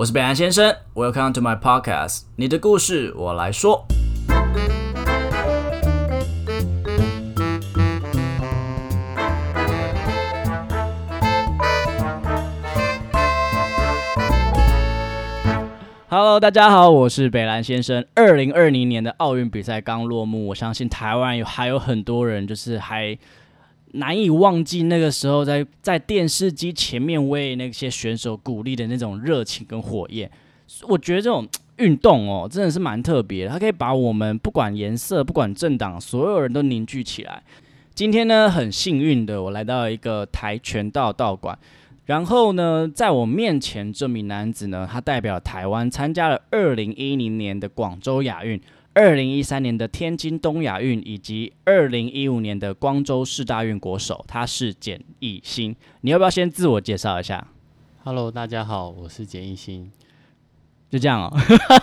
我是北岸先生，Welcome to my podcast，你的故事我来说。Hello，大家好，我是北兰先生。二零二零年的奥运比赛刚落幕，我相信台湾有还有很多人就是还难以忘记那个时候在在电视机前面为那些选手鼓励的那种热情跟火焰。我觉得这种运动哦，真的是蛮特别，它可以把我们不管颜色、不管政党，所有人都凝聚起来。今天呢，很幸运的，我来到一个跆拳道道馆。然后呢，在我面前这名男子呢，他代表台湾参加了二零一零年的广州亚运、二零一三年的天津东亚运以及二零一五年的光州市大运国手，他是简艺兴。你要不要先自我介绍一下？Hello，大家好，我是简艺兴。就这样哦。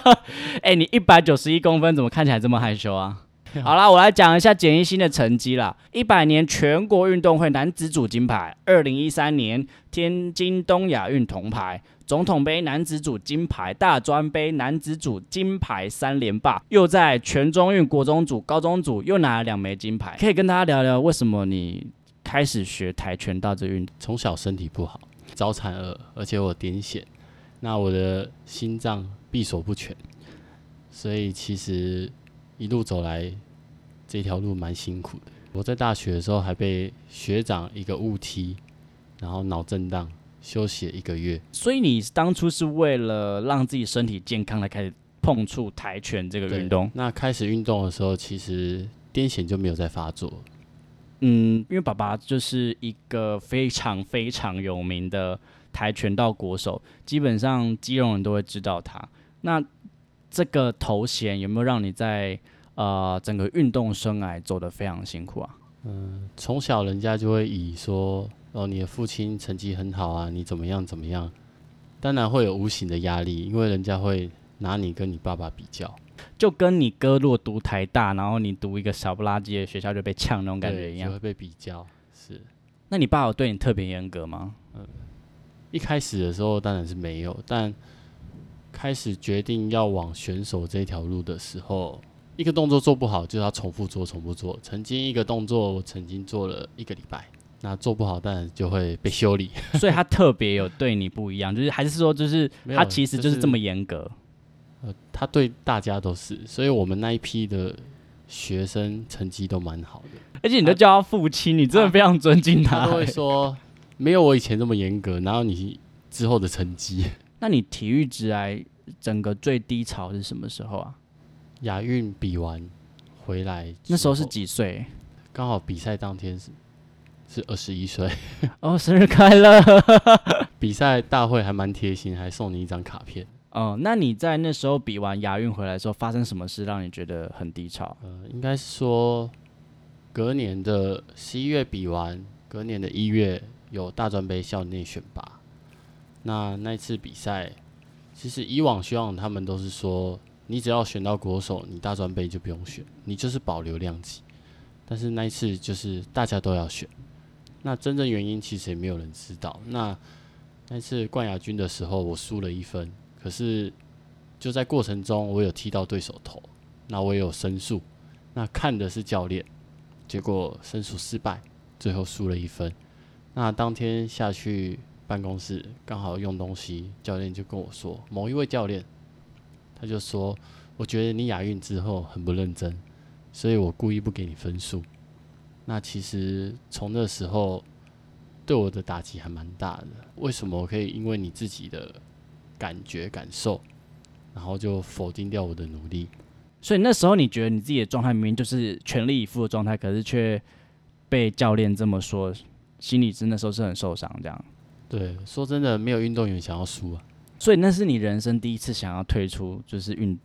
哎，你一百九十一公分，怎么看起来这么害羞啊？好啦，我来讲一下简一新的成绩啦。一百年全国运动会男子组金牌，二零一三年天津东亚运铜牌，总统杯男子组金牌，大专杯男子组金牌三连霸，又在全中运国中组、高中组又拿了两枚金牌。可以跟大家聊聊为什么你开始学跆拳道这运？从小身体不好，早产儿，而且我癫痫，那我的心脏闭锁不全，所以其实。一路走来，这条路蛮辛苦的。我在大学的时候还被学长一个误踢，然后脑震荡，休息一个月。所以你当初是为了让自己身体健康来开始碰触跆拳这个运动。那开始运动的时候，其实癫痫就没有再发作。嗯，因为爸爸就是一个非常非常有名的跆拳道国手，基本上基隆人都会知道他。那这个头衔有没有让你在呃整个运动生涯走得非常辛苦啊？嗯，从小人家就会以说哦，你的父亲成绩很好啊，你怎么样怎么样，当然会有无形的压力，因为人家会拿你跟你爸爸比较，就跟你哥若读台大，然后你读一个小不拉几的学校就被呛那种感觉一样，就会被比较。是，那你爸有对你特别严格吗？嗯，一开始的时候当然是没有，但。开始决定要往选手这条路的时候，一个动作做不好就要重复做、重复做。曾经一个动作我曾经做了一个礼拜，那做不好当然就会被修理。所以他特别有对你不一样，就是还是说就是他其实就是这么严格。呃，他对大家都是，所以我们那一批的学生成绩都蛮好的。而且你都叫他父亲，你真的非常尊敬他。他会说没有我以前这么严格，然后你之后的成绩。那你体育直来整个最低潮是什么时候啊？亚运比完回来，那时候是几岁？刚好比赛当天是是二十一岁。哦，生日快乐！比赛大会还蛮贴心，还送你一张卡片。哦，那你在那时候比完亚运回来之后，发生什么事让你觉得很低潮？呃，应该是说隔年的十一月比完，隔年的一月有大专杯校内选拔。那那次比赛，其实以往希望他们都是说，你只要选到国手，你大专杯就不用选，你就是保留量级。但是那一次就是大家都要选，那真正原因其实也没有人知道。那那次冠亚军的时候，我输了一分，可是就在过程中，我有踢到对手头，那我也有申诉，那看的是教练，结果申诉失败，最后输了一分。那当天下去。办公室刚好用东西，教练就跟我说，某一位教练，他就说，我觉得你亚运之后很不认真，所以我故意不给你分数。那其实从那时候对我的打击还蛮大的。为什么我可以因为你自己的感觉感受，然后就否定掉我的努力？所以那时候你觉得你自己的状态明明就是全力以赴的状态，可是却被教练这么说，心里真的时候是很受伤这样。对，说真的，没有运动员想要输啊。所以那是你人生第一次想要退出，就是运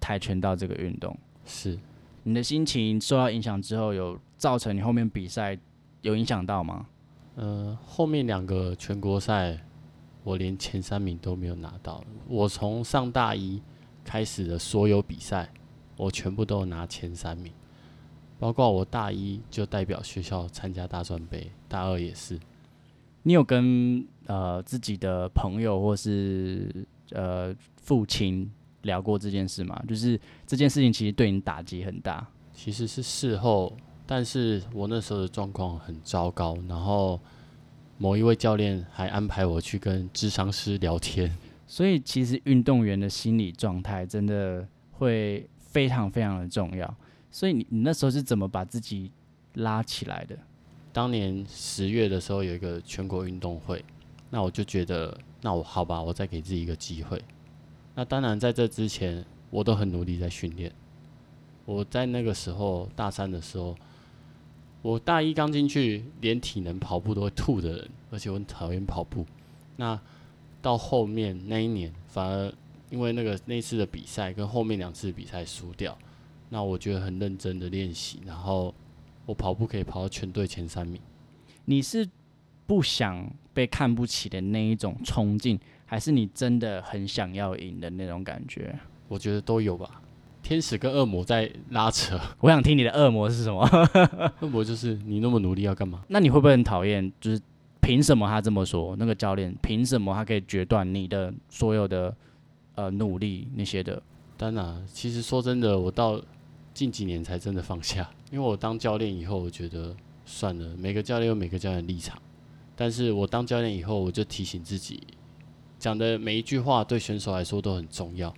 跆拳道这个运动。是，你的心情受到影响之后，有造成你后面比赛有影响到吗？呃，后面两个全国赛，我连前三名都没有拿到。我从上大一开始的所有比赛，我全部都拿前三名，包括我大一就代表学校参加大专杯，大二也是。你有跟呃自己的朋友或是呃父亲聊过这件事吗？就是这件事情其实对你打击很大。其实是事后，但是我那时候的状况很糟糕，然后某一位教练还安排我去跟智商师聊天。所以其实运动员的心理状态真的会非常非常的重要。所以你你那时候是怎么把自己拉起来的？当年十月的时候有一个全国运动会，那我就觉得，那我好吧，我再给自己一个机会。那当然在这之前，我都很努力在训练。我在那个时候大三的时候，我大一刚进去，连体能跑步都会吐的人，而且我很讨厌跑步。那到后面那一年，反而因为那个那次的比赛跟后面两次比赛输掉，那我觉得很认真的练习，然后我跑步可以跑到全队前三名。你是不想被看不起的那一种冲劲，还是你真的很想要赢的那种感觉？我觉得都有吧。天使跟恶魔在拉扯，我想听你的恶魔是什么？恶魔就是你那么努力要干嘛？那你会不会很讨厌？就是凭什么他这么说？那个教练凭什么他可以决断你的所有的呃努力那些的？当然，其实说真的，我到近几年才真的放下，因为我当教练以后，我觉得算了，每个教练有每个教练立场。但是我当教练以后，我就提醒自己，讲的每一句话对选手来说都很重要。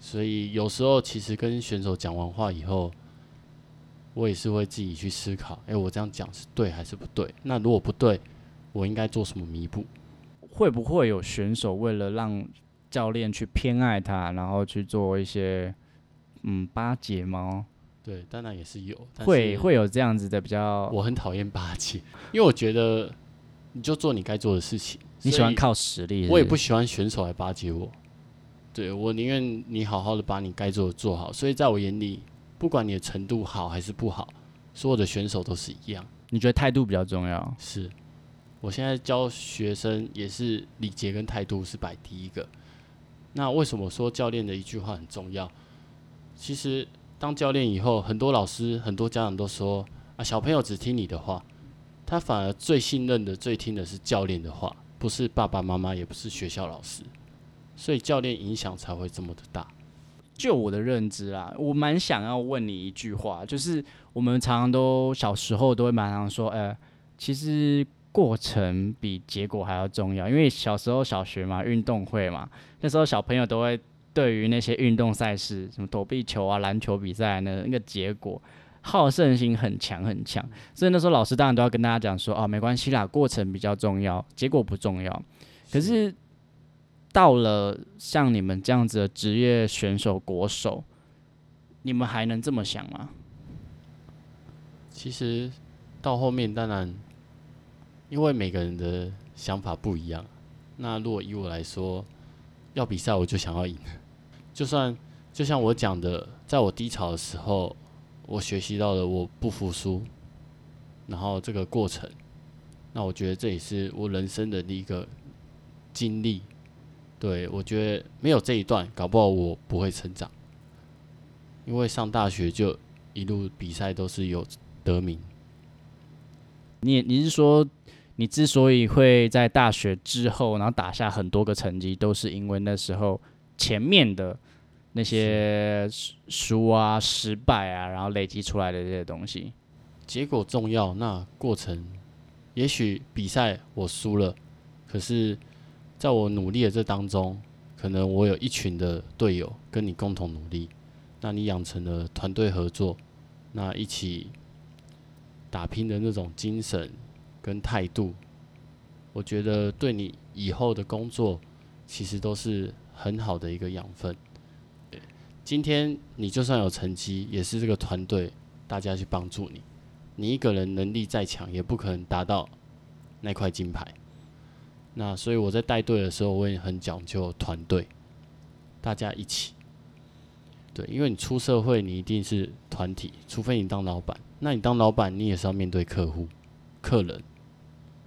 所以有时候其实跟选手讲完话以后，我也是会自己去思考：，诶，我这样讲是对还是不对？那如果不对，我应该做什么弥补？会不会有选手为了让教练去偏爱他，然后去做一些嗯巴结吗？对，当然也是有，会会有这样子的比较。我很讨厌巴结，因为我觉得你就做你该做的事情。你喜欢靠实力，我也不喜欢选手来巴结我。对我宁愿你好好的把你该做的做好，所以在我眼里，不管你的程度好还是不好，所有的选手都是一样。你觉得态度比较重要？是，我现在教学生也是礼节跟态度是摆第一个。那为什么说教练的一句话很重要？其实当教练以后，很多老师、很多家长都说啊，小朋友只听你的话，他反而最信任的、最听的是教练的话，不是爸爸妈妈，也不是学校老师。所以教练影响才会这么的大。就我的认知啦，我蛮想要问你一句话，就是我们常常都小时候都会蛮常说，呃，其实过程比结果还要重要。因为小时候小学嘛，运动会嘛，那时候小朋友都会对于那些运动赛事，什么躲避球啊、篮球比赛那那个结果好胜心很强很强。所以那时候老师当然都要跟大家讲说，哦，没关系啦，过程比较重要，结果不重要。可是。到了像你们这样子的职业选手国手，你们还能这么想吗？其实到后面，当然，因为每个人的想法不一样。那如果以我来说，要比赛我就想要赢。就算就像我讲的，在我低潮的时候，我学习到了我不服输，然后这个过程，那我觉得这也是我人生的一个经历。对，我觉得没有这一段，搞不好我不会成长。因为上大学就一路比赛都是有得名。你你是说，你之所以会在大学之后，然后打下很多个成绩，都是因为那时候前面的那些输啊、失败啊，然后累积出来的这些东西。结果重要，那过程，也许比赛我输了，可是。在我努力的这当中，可能我有一群的队友跟你共同努力，那你养成了团队合作，那一起打拼的那种精神跟态度，我觉得对你以后的工作其实都是很好的一个养分。今天你就算有成绩，也是这个团队大家去帮助你，你一个人能力再强，也不可能达到那块金牌。那所以我在带队的时候，我也很讲究团队，大家一起。对，因为你出社会，你一定是团体，除非你当老板。那你当老板，你也是要面对客户、客人。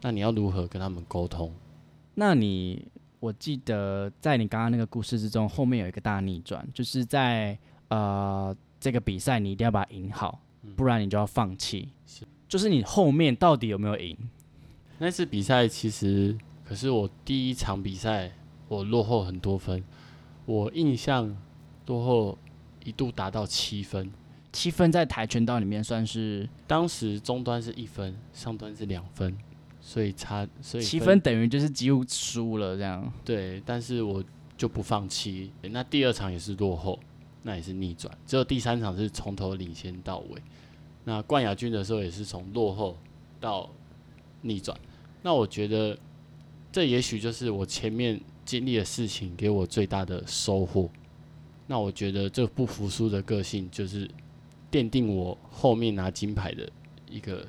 那你要如何跟他们沟通？那你我记得在你刚刚那个故事之中，后面有一个大逆转，就是在呃这个比赛你一定要把它赢好，不然你就要放弃。是，就是你后面到底有没有赢？那次比赛其实，可是我第一场比赛我落后很多分，我印象落后一度达到七分。七分在跆拳道里面算是当时中端是一分，上端是两分，所以差所以七分等于就是几乎输了这样。对，但是我就不放弃。那第二场也是落后，那也是逆转，只有第三场是从头领先到尾。那冠亚军的时候也是从落后到逆转。那我觉得这也许就是我前面经历的事情给我最大的收获。那我觉得这不服输的个性就是奠定我后面拿金牌的一个。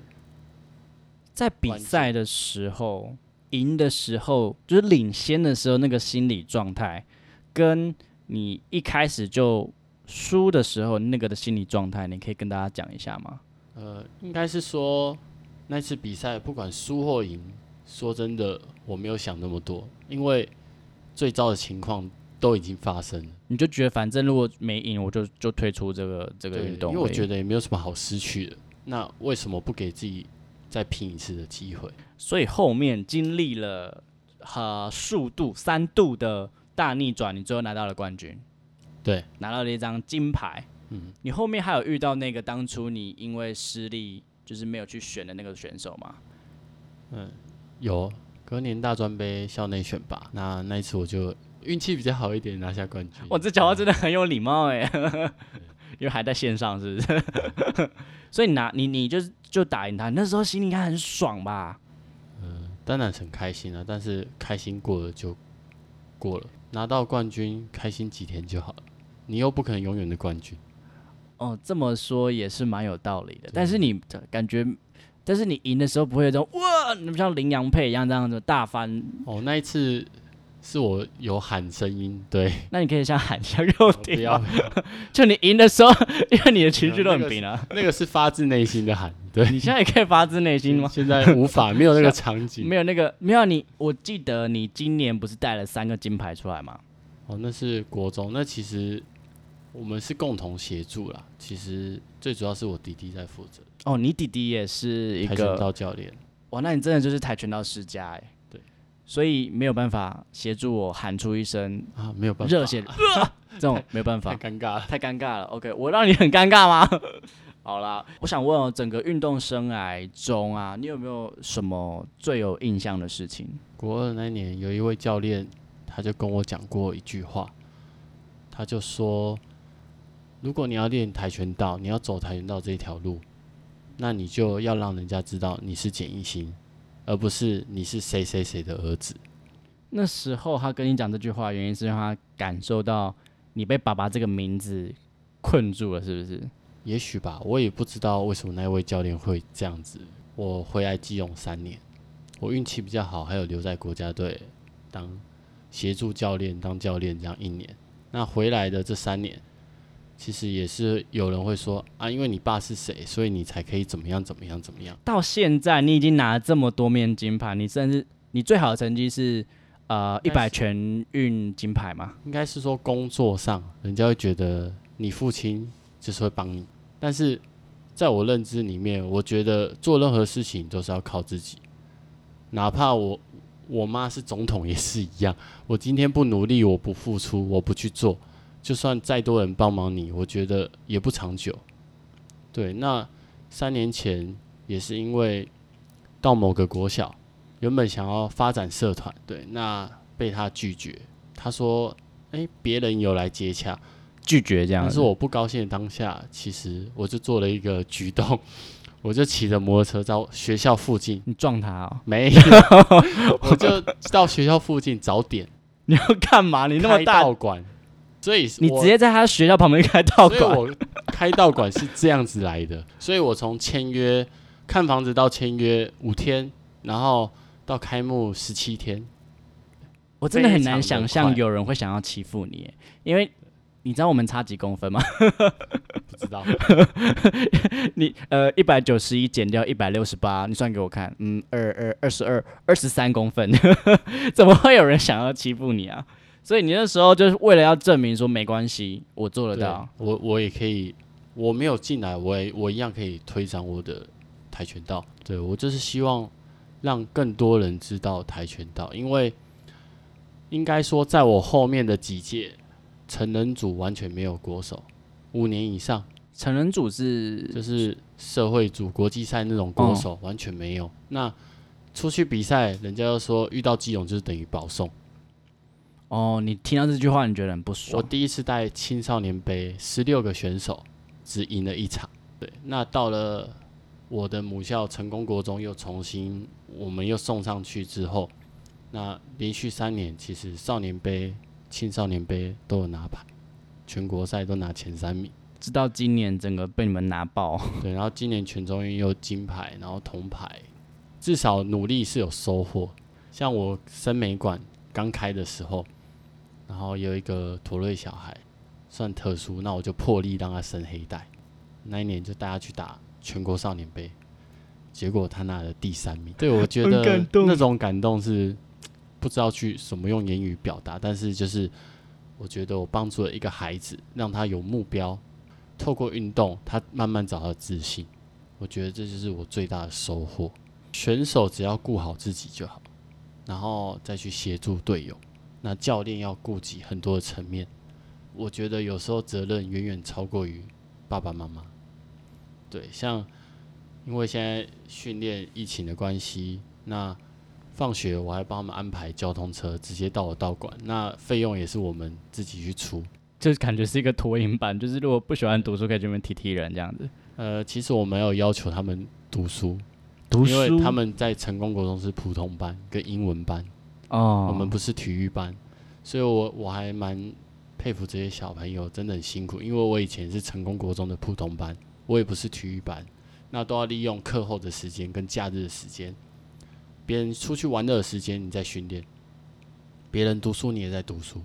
在比赛的时候，赢的时候，就是领先的时候，那个心理状态，跟你一开始就输的时候那个的心理状态，你可以跟大家讲一下吗？呃，应该是说那次比赛不管输或赢，说真的，我没有想那么多，因为最糟的情况都已经发生了。你就觉得反正如果没赢，我就就退出这个这个运动，因为我觉得也没有什么好失去的。那为什么不给自己再拼一次的机会？所以后面经历了呃数度三度的大逆转，你最后拿到了冠军，对，拿到了一张金牌。嗯，你后面还有遇到那个当初你因为失利就是没有去选的那个选手吗？嗯，有隔年大专杯校内选拔，那那一次我就运气比较好一点，拿下冠军。哇，这讲话真的很有礼貌哎，因为还在线上是不是？所以拿你你就就打赢他，那时候心里应该很爽吧？嗯，当然很开心啊，但是开心过了就过了，拿到冠军开心几天就好了，你又不可能永远的冠军。哦，这么说也是蛮有道理的。但是你感觉，但是你赢的时候不会有这种哇，你们像羚羊配一样这样子大翻。哦，那一次是我有喊声音，对。那你可以像喊一下肉体，不要。就你赢的时候，因为你的情绪都很平啊。那个是发自内心的喊，对。你现在也可以发自内心吗？现在无法，没有那个场景，没有那个，没有你。我记得你今年不是带了三个金牌出来吗？哦，那是国中。那其实。我们是共同协助啦，其实最主要是我弟弟在负责。哦，你弟弟也是一个跆拳道教练。哇，那你真的就是跆拳道世家哎。对。所以没有办法协助我喊出一声啊，没有办法。热血，这种没有办法。太尴尬了，太尴尬了。OK，我让你很尴尬吗？好啦，我想问哦，整个运动生涯中啊，你有没有什么最有印象的事情？国二那年，有一位教练，他就跟我讲过一句话，他就说。如果你要练跆拳道，你要走跆拳道这一条路，那你就要让人家知道你是简一心，而不是你是谁谁谁的儿子。那时候他跟你讲这句话，原因是让他感受到你被爸爸这个名字困住了，是不是？也许吧，我也不知道为什么那位教练会这样子。我回来基隆三年，我运气比较好，还有留在国家队当协助教练、当教练这样一年。那回来的这三年。其实也是有人会说啊，因为你爸是谁，所以你才可以怎么样怎么样怎么样。到现在你已经拿了这么多面金牌，你甚至你最好的成绩是呃一百全运金牌吗？应该是说工作上，人家会觉得你父亲就是会帮你，但是在我认知里面，我觉得做任何事情都是要靠自己，哪怕我我妈是总统也是一样，我今天不努力，我不付出，我不去做。就算再多人帮忙你，我觉得也不长久。对，那三年前也是因为到某个国小，原本想要发展社团，对，那被他拒绝。他说：“哎，别人有来接洽，拒绝这样。”但是我不高兴的当下，其实我就做了一个举动，我就骑着摩托车到学校附近，你撞他啊？没有，我就到学校附近找点。你要干嘛？你那么大道馆。所以你直接在他学校旁边开道馆，我开道馆是这样子来的。所以我从签约看房子到签约五天，然后到开幕十七天。我真的很难想象有人会想要欺负你，因为你知道我们差几公分吗？不知道。你呃一百九十一减掉一百六十八，你算给我看。嗯，二二二十二二十三公分，怎么会有人想要欺负你啊？所以你那时候就是为了要证明说没关系，我做得到，我我也可以，我没有进来，我也我一样可以推展我的跆拳道。对我就是希望让更多人知道跆拳道，因为应该说，在我后面的几届成人组完全没有国手，五年以上成人组是就是社会组国际赛那种国手、完全没有。那出去比赛，人家又说遇到基隆就是等于保送。哦，你听到这句话，你觉得很不爽我？第一次带青少年杯，十六个选手只赢了一场。对，那到了我的母校成功国中，又重新我们又送上去之后，那连续三年，其实少年杯、青少年杯都有拿牌，全国赛都拿前三名。直到今年整个被你们拿爆，对，然后今年全中运又金牌，然后铜牌，至少努力是有收获。像我生美馆刚开的时候，然后有一个驼瑞小孩，算特殊，那我就破例让他升黑带。那一年就带他去打全国少年杯，结果他拿了第三名。对我觉得那种感动是不知道去什么用言语表达，但是就是我觉得我帮助了一个孩子，让他有目标，透过运动，他慢慢找到自信。我觉得这就是我最大的收获。选手只要顾好自己就好，然后再去协助队友。那教练要顾及很多的层面，我觉得有时候责任远远超过于爸爸妈妈。对，像因为现在训练疫情的关系，那放学我还帮他们安排交通车，直接到我道馆，那费用也是我们自己去出。就是感觉是一个脱影版，就是如果不喜欢读书，可以这边踢踢人这样子。呃，其实我没有要求他们读书，读因为他们在成功国中是普通班跟英文班，哦，我们不是体育班，所以我我还蛮佩服这些小朋友，真的很辛苦。因为我以前是成功国中的普通班，我也不是体育班，那都要利用课后的时间跟假日的时间，别人出去玩乐的时间你在训练，别人读书你也在读书，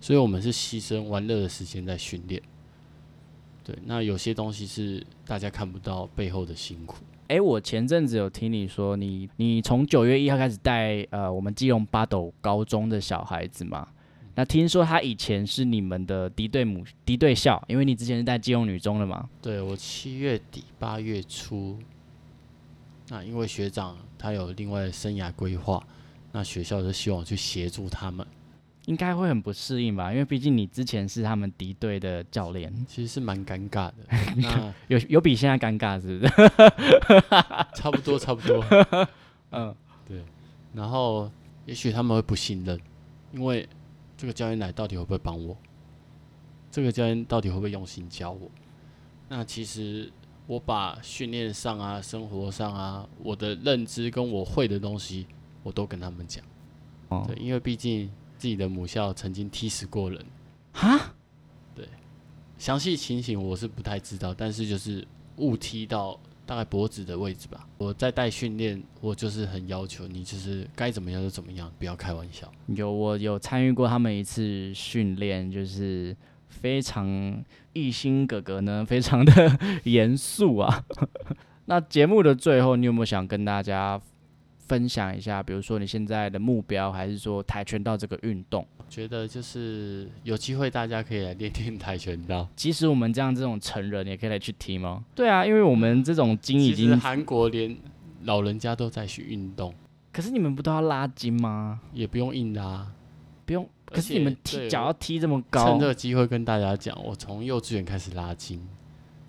所以我们是牺牲玩乐的时间在训练。对，那有些东西是大家看不到背后的辛苦。哎、我前阵子有听你说你，你从九月一号开始带呃我们基隆八斗高中的小孩子嘛。那听说他以前是你们的敌对母敌对校，因为你之前是带基隆女中的嘛。对我七月底八月初，那因为学长他有另外的生涯规划，那学校就希望我去协助他们，应该会很不适应吧，因为毕竟你之前是他们敌对的教练，其实是蛮尴尬的。那有有比现在尴尬是不是？差不多差不多，嗯，对然后也许他们会不信任，因为这个教练来到底会不会帮我？这个教练到底会不会用心教我？那其实我把训练上啊、生活上啊，我的认知跟我会的东西，我都跟他们讲。哦对，因为毕竟自己的母校曾经踢死过人，哈，详细情形我是不太知道，但是就是误踢到大概脖子的位置吧。我在带训练，我就是很要求你，就是该怎么样就怎么样，不要开玩笑。有我有参与过他们一次训练，就是非常艺兴哥哥呢，非常的严肃啊。那节目的最后，你有没有想跟大家分享一下？比如说你现在的目标，还是说跆拳道这个运动？觉得就是有机会大家可以来练练跆拳道。即使我们这样这种成人，也可以来去踢吗？对啊，因为我们这种筋已经，韩国连老人家都在去运动，可是你们不都要拉筋吗？也不用硬拉。不用，可是你们踢脚要踢这么高趁这，个机会跟大家讲，我从幼稚园开始拉筋。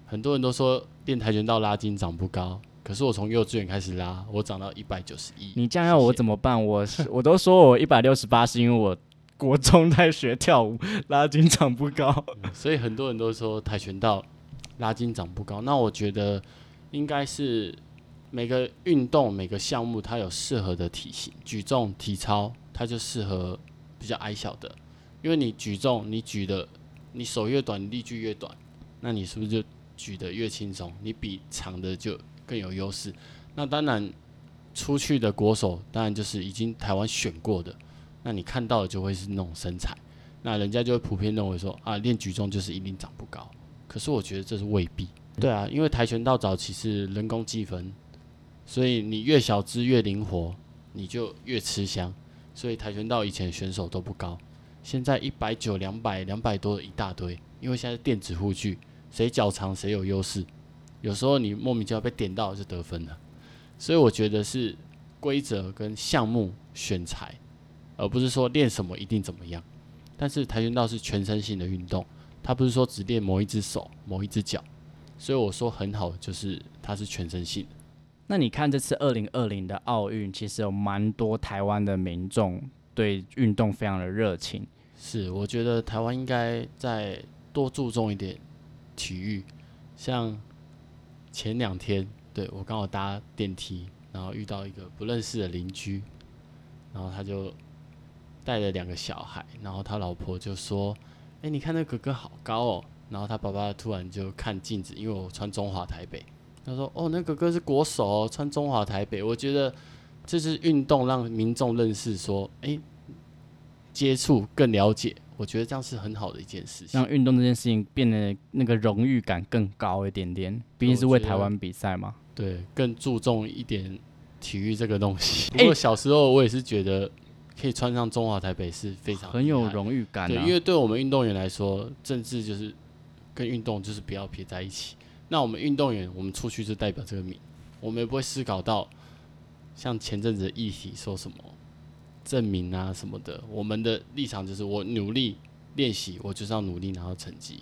很多人都说练跆拳道拉筋长不高，可是我从幼稚园开始拉，我长到一百九十一。你这样要我怎么办？我是 我都说我一百六十八是因为我国中在学跳舞，拉筋长不高。所以很多人都说跆拳道拉筋长不高。那我觉得应该是每个运动每个项目它有适合的体型，举重、体操它就适合比较矮小的，因为你举重你举的你手越短，力距越短，那你是不是就举得越轻松？你比长的就更有优势。那当然出去的国手当然就是已经台湾选过的，那你看到的就会是那种身材。那人家就会普遍认为说啊，练举重就是一定长不高。可是我觉得这是未必。对啊，因为跆拳道早期是人工计分，所以你越小只越灵活，你就越吃香。所以跆拳道以前选手都不高，现在一百九、两百、两百多一大堆。因为现在电子护具，谁脚长谁有优势。有时候你莫名其妙被点到就得分了。所以我觉得是规则跟项目选材，而不是说练什么一定怎么样。但是跆拳道是全身性的运动，它不是说只练某一只手、某一只脚，所以我说很好，就是它是全身性的。那你看这次二零二零的奥运，其实有蛮多台湾的民众对运动非常的热情。是，我觉得台湾应该再多注重一点体育，像前两天，对我刚好搭电梯，然后遇到一个不认识的邻居，然后他就带了两个小孩，然后他老婆就说：“哎、你看那哥哥好高哦。”然后他爸爸突然就看镜子，因为我穿中华台北，他说：“哦，那哥哥是国手哦，穿中华台北。”我觉得这是运动让民众认识说，哎、接触更了解，我觉得这样是很好的一件事情。让运动这件事情变得那个荣誉感更高一点点，毕竟是为台湾比赛嘛。对，更注重一点体育这个东西。哎不过小时候我也是觉得可以穿上中华台北是非常很有荣誉感、对，啊。因为对我们运动员来说，政治就是跟运动就是不要撇在一起。那我们运动员，我们出去就代表这个名，我们也不会思考到像前阵子的议题说什么证明啊什么的。我们的立场就是我努力练习，我就是要努力拿到成绩。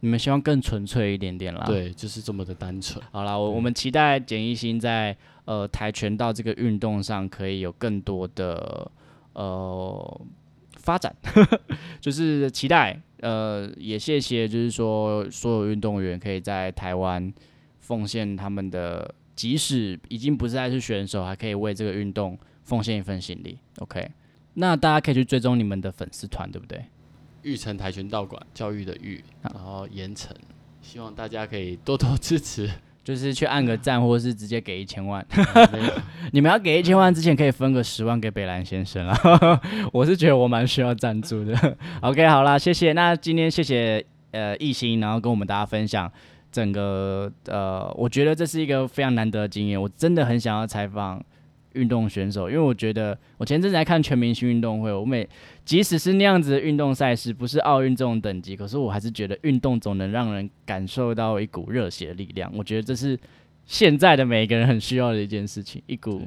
你们希望更纯粹一点点啦。，对，就是这么的单纯。好啦，我我们期待简一新在呃跆拳道这个运动上可以有更多的呃发展，就是期待呃也谢谢，就是说所有运动员可以在台湾奉献他们的，即使已经不再是选手，还可以为这个运动奉献一份心力。OK，那大家可以去追踪你们的粉丝团，对不对？玉成跆拳道馆教育的玉，然后盐城，希望大家可以多多支持。就是去按个赞，或是直接给一千万。你们要给一千万之前，可以分个十万给北兰先生啊。我是觉得我蛮需要赞助的。OK，好啦，谢谢。那今天谢谢呃艺兴，然后跟我们大家分享整个呃，我觉得这是一个非常难得的经验。我真的很想要采访运动选手，因为我觉得我前阵子在看全明星运动会，我每即使是那样子的运动赛事，不是奥运这种等级，可是我还是觉得运动总能让人感受到一股热血的力量。我觉得这是现在的每一个人很需要的一件事情，一股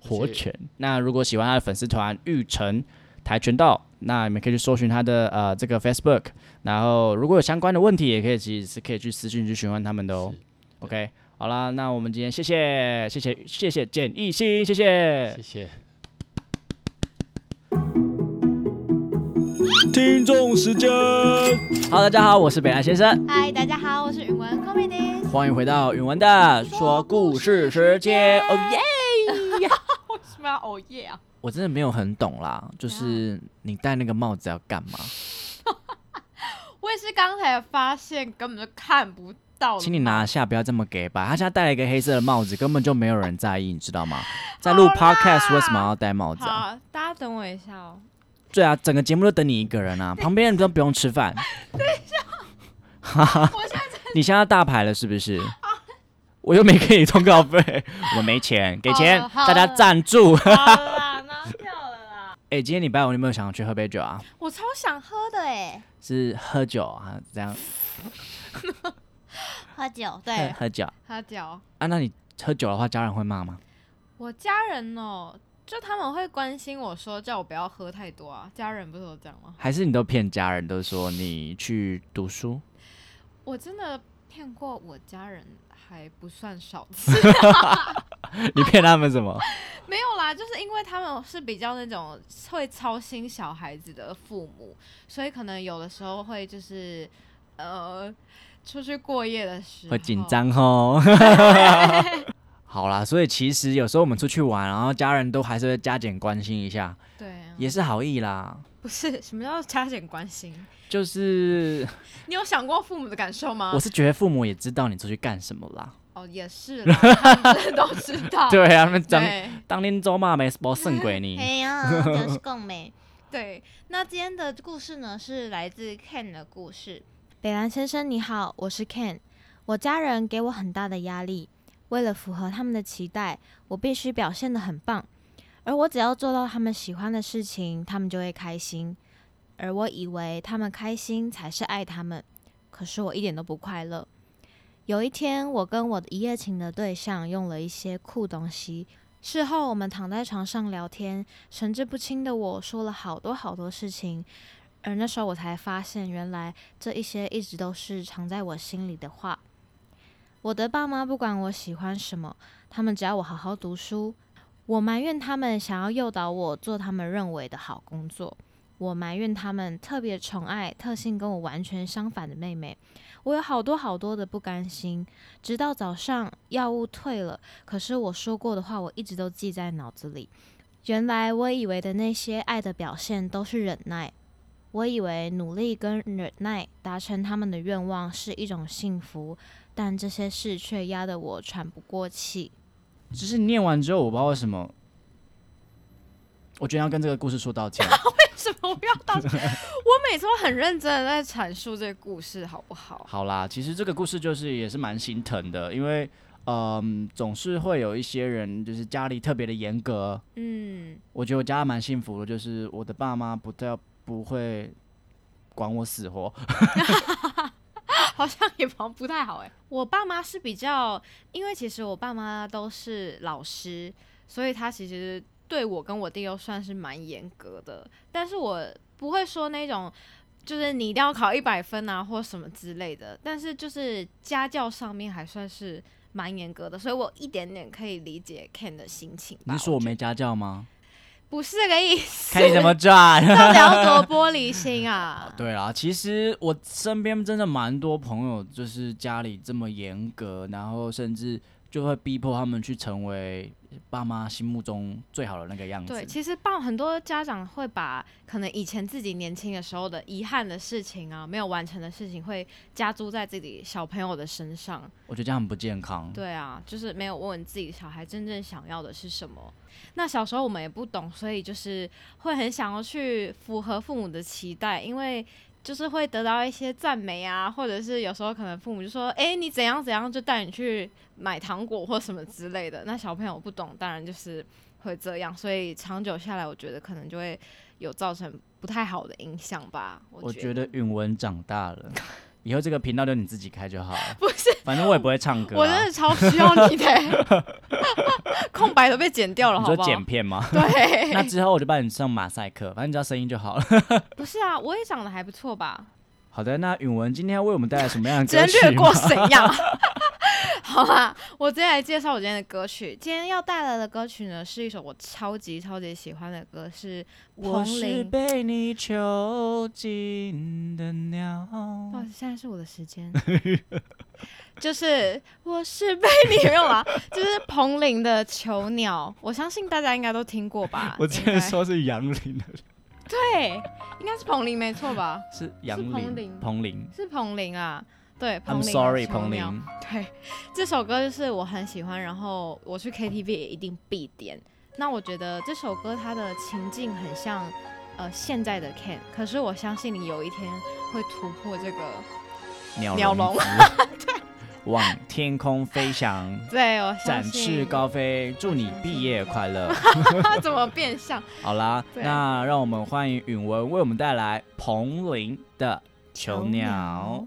活泉。那如果喜欢他的粉丝团玉成跆拳道，那你们可以去搜寻他的呃这个 Facebook，然后如果有相关的问题，也可以其实是可以去私信去询问他们的哦。OK，好啦，那我们今天谢谢谢谢谢谢简艺兴，谢谢谢谢。听众时间。好，大家好，我是北兰先生，嗨，大家好，我是允文 Comedy。欢迎回到允文的说故事时间。哦耶！为什么要哦耶啊？我真的没有很懂啦，就是你戴那个帽子要干嘛？我也是刚才发现，根本就看不到。请你拿下，不要这么给吧。他现在戴了一个黑色的帽子，根本就没有人在意，你知道吗？在录 podcast 为什么要戴帽子大家等我一下哦。对啊，整个节目都等你一个人啊，旁边人都不用吃饭。我现在你现在大牌了是不是？我又没给你通告费，我没钱，给钱，大家赞助。好了啦，拿掉了啦。哎、今天礼拜五你有没有想要去喝杯酒啊？我超想喝的哎，是喝酒啊？这样喝酒，对，喝酒喝酒。啊？那你喝酒的话，家人会骂吗？我家人哦，就他们会关心我说，叫我不要喝太多啊。家人不是都这样吗？还是你都骗家人，都说你去读书？我真的骗过我家人，还不算少次。你骗他们什么？没有啦，就是因为他们是比较那种会操心小孩子的父母，所以可能有的时候会就是呃出去过夜的时候会紧。张哦。好啦，所以其实有时候我们出去玩，然后家人都还是会加减关心一下，对啊，也是好意啦。不是什么叫加减关心？就是 你有想过父母的感受吗？我是觉得父母也知道你出去干什么啦。哦，也是啦，他们都知道。对啊，他们当对当年走马没没胜鬼你。哎呀，真是更美。对，那今天的故事呢是来自 Ken 的故事。北兰先生你好，我是 Ken。我家人给我很大的压力，为了符合他们的期待，我必须表现得很棒。而我只要做到他们喜欢的事情，他们就会开心。而我以为他们开心才是爱他们，可是我一点都不快乐。有一天，我跟我的一夜情的对象用了一些酷东西，事后我们躺在床上聊天，神志不清的我说了好多好多事情，而那时候我才发现，原来这一些一直都是藏在我心里的话。我的爸妈不管我喜欢什么，他们只要我好好读书。我埋怨他们想要诱导我做他们认为的好工作，我埋怨他们特别宠爱特性跟我完全相反的妹妹。我有好多好多的不甘心，直到早上药物退了，可是我说过的话我一直都记在脑子里。原来我以为的那些爱的表现都是忍耐，我以为努力跟忍耐达成他们的愿望是一种幸福，但这些事却压得我喘不过气。只是念完之后，我不知道为什么，我觉得要跟这个故事说道歉。为什么我要道歉？我每次都很认真的在阐述这个故事，好不好？好啦，其实这个故事就是也是蛮心疼的，因为嗯，总是会有一些人就是家里特别的严格。嗯，我觉得我家蛮幸福的，就是我的爸妈不太不会管我死活。好像也不不太好哎。我爸妈是比较，因为其实我爸妈都是老师，所以他其实对我跟我弟都算是蛮严格的。但是我不会说那种，就是你一定要考一百分啊，或什么之类的。但是就是家教上面还算是蛮严格的，所以我一点点可以理解 Ken 的心情。你说我没家教吗？不是这个意思，看你怎么转，到底要多玻璃心啊？对啊，其实我身边真的蛮多朋友，就是家里这么严格，然后甚至就会逼迫他们去成为。爸妈心目中最好的那个样子。对，其实爸很多家长会把可能以前自己年轻的时候的遗憾的事情啊，没有完成的事情，会加诸在自己小朋友的身上。我觉得这样很不健康。对啊，就是没有问问自己小孩真正想要的是什么。那小时候我们也不懂，所以就是会很想要去符合父母的期待，因为。就是会得到一些赞美啊，或者是有时候可能父母就说：“哎，你怎样怎样，就带你去买糖果或什么之类的。”那小朋友不懂，当然就是会这样，所以长久下来，我觉得可能就会有造成不太好的影响吧。我觉得允文长大了。以后这个频道就你自己开就好了。不是，反正我也不会唱歌。我真的超需要你的，空白都被剪掉了，好不好？剪片吗？对。那之后我就帮你上马赛克，反正只要声音就好了。不是啊，我也长得还不错吧？好的，那允文今天要为我们带来什么样的歌曲？略过怎样？好啦，我接下来介绍我今天的歌曲。今天要带来的歌曲呢，是一首我超级超级喜欢的歌，是我是被你囚禁的鸟。不好意思，现在是我的时间。就是我是被你没有啦，就是彭羚的《囚鸟》，我相信大家应该都听过吧？我之前说是杨林的，对，应该是彭羚没错吧？是杨林，彭羚是彭羚啊。对，I'm sorry，彭羚。对，这首歌就是我很喜欢，然后我去 KTV 也一定必点。那我觉得这首歌它的情境很像呃现在的 Ken，可是我相信你有一天会突破这个鸟笼，对，往天空飞翔，对，我展翅高飞，祝你毕业快乐。怎么变相？好啦，那让我们欢迎允文为我们带来彭羚的《囚鸟》。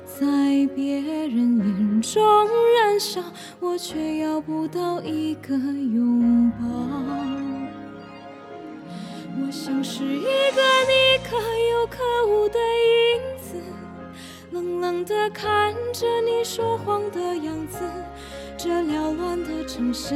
在别人眼中燃烧，我却要不到一个拥抱。我像是一个你可有可无的影子，冷冷的看着你说谎的样子。这缭乱的城市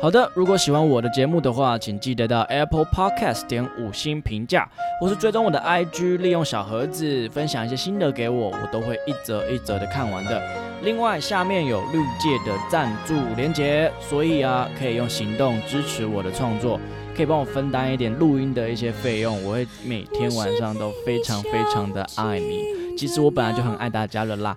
好的，如果喜欢我的节目的话，请记得到 Apple Podcast 点五星评价，或是追踪我的 IG，利用小盒子分享一些心得给我，我都会一则一则的看完的。另外，下面有绿界的赞助连结，所以啊，可以用行动支持我的创作，可以帮我分担一点录音的一些费用，我会每天晚上都非常非常的爱你。其实我本来就很爱大家了啦。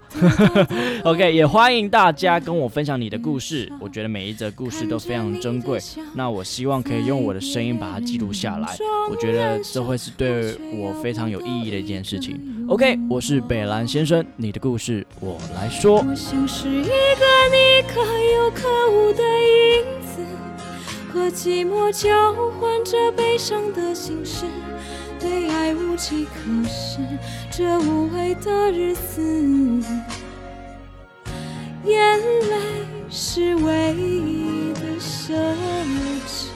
OK，也欢迎大家跟我分享你的故事，我觉得每一则故事都非常珍贵。那我希望可以用我的声音把它记录下来，我觉得这会是对我非常有意义的一件事情。OK，我是北兰先生，你的故事我来说。我像是一个你可有可无的影子，和寂寞交换着悲伤的心事。对爱无计可施，这无味的日子，眼泪是唯一的奢侈。